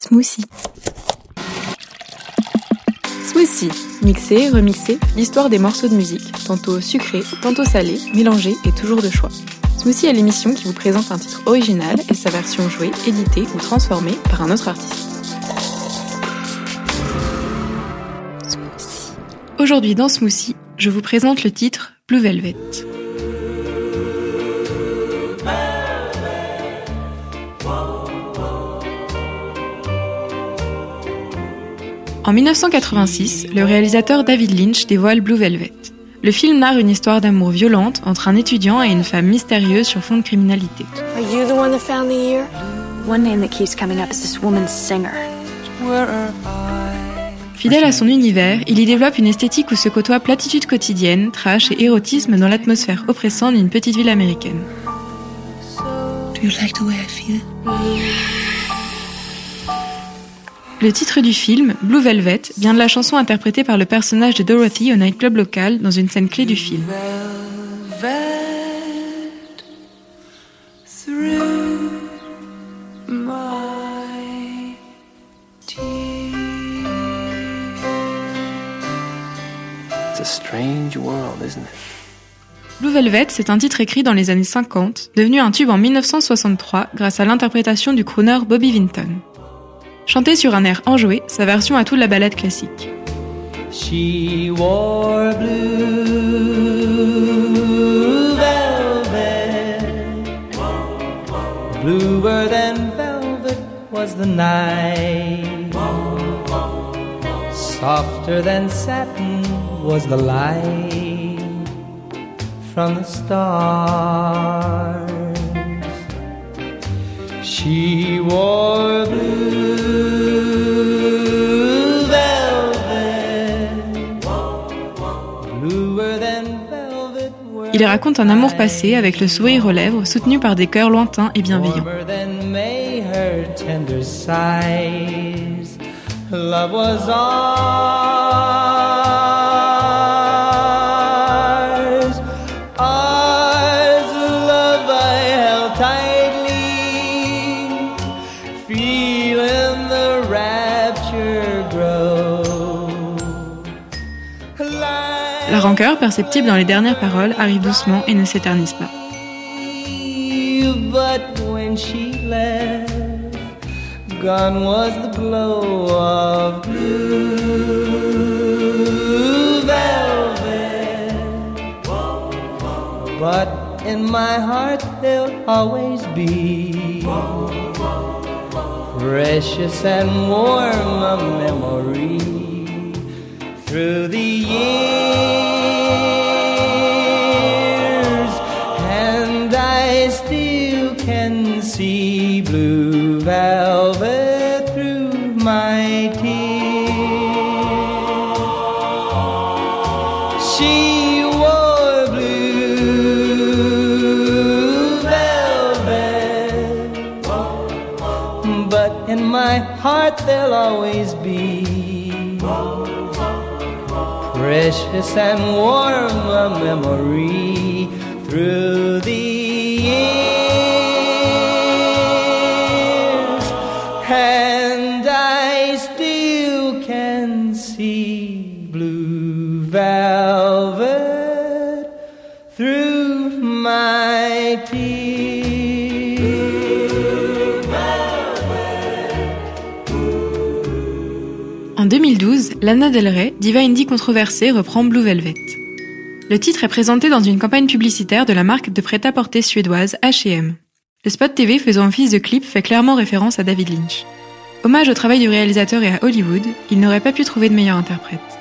Smoothie. Smoothie. Mixé, remixé, l'histoire des morceaux de musique, tantôt sucrés, tantôt salés, mélangés et toujours de choix. Smoothie est l'émission qui vous présente un titre original et sa version jouée, éditée ou transformée par un autre artiste. Aujourd'hui dans Smoothie, je vous présente le titre Blue Velvet. En 1986, le réalisateur David Lynch dévoile Blue Velvet. Le film narre une histoire d'amour violente entre un étudiant et une femme mystérieuse sur fond de criminalité. Are you the one that found the ear? One name that keeps coming up is this woman singer. Fidèle à son univers, il y développe une esthétique où se côtoient platitude quotidienne, trash et érotisme dans l'atmosphère oppressante d'une petite ville américaine. Do you like the way I feel? Le titre du film, Blue Velvet, vient de la chanson interprétée par le personnage de Dorothy au nightclub local dans une scène clé du film. Blue Velvet, c'est un titre écrit dans les années 50, devenu un tube en 1963 grâce à l'interprétation du crooner Bobby Vinton. Chanté sur un air enjoué, sa version a toute la balade classique. She wore blue velvet. Bluer than velvet was the night. Softer than satin was the light from the stars. She wore blue Il raconte un amour passé avec le sourire aux lèvres, soutenu par des cœurs lointains et bienveillants. Rancœur, perceptible dans les dernières paroles, arrive doucement et ne s'éternise pas. But when she left, gone was the glow of blue velvet. But in my heart there'll always be precious and warm a memory through the heart there'll always be precious and warm a memory through the years, and En 2012, Lana Del Rey, diva indie controversée, reprend Blue Velvet. Le titre est présenté dans une campagne publicitaire de la marque de prêt-à-porter suédoise H&M. Le spot TV faisant office de clip fait clairement référence à David Lynch. Hommage au travail du réalisateur et à Hollywood, il n'aurait pas pu trouver de meilleur interprète.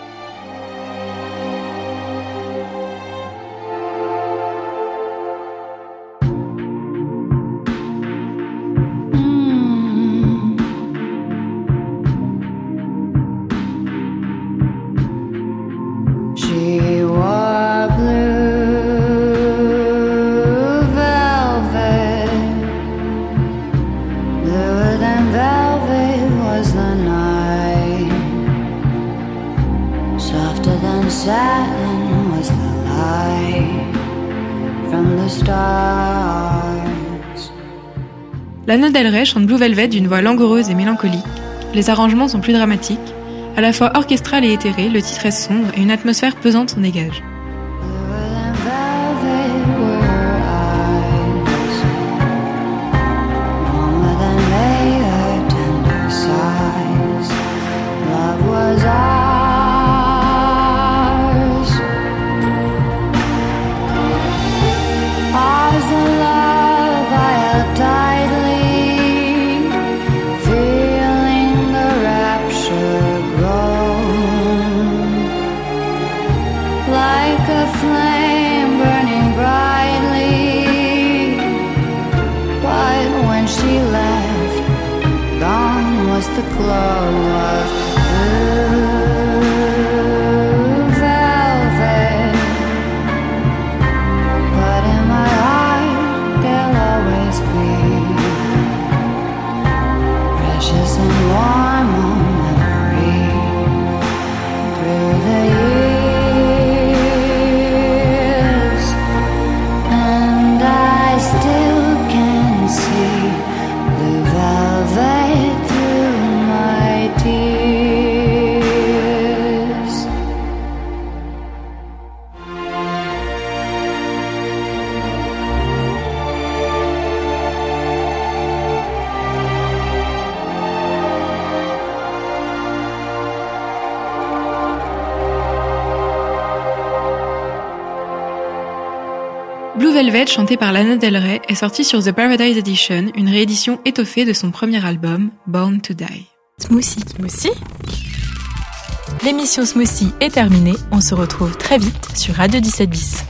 Lana Del Rey chante Blue Velvet d'une voix langoureuse et mélancolique, Les arrangements sont plus dramatiques. À la fois orchestral et éthéré, le titre est sombre et une atmosphère pesante s'en dégage. the glow of Blue Velvet, chanté par Lana Del Rey, est sorti sur The Paradise Edition, une réédition étoffée de son premier album, Born to Die. Smoothie. Smoothie? L'émission Smoothie est terminée. On se retrouve très vite sur Radio 17 bis.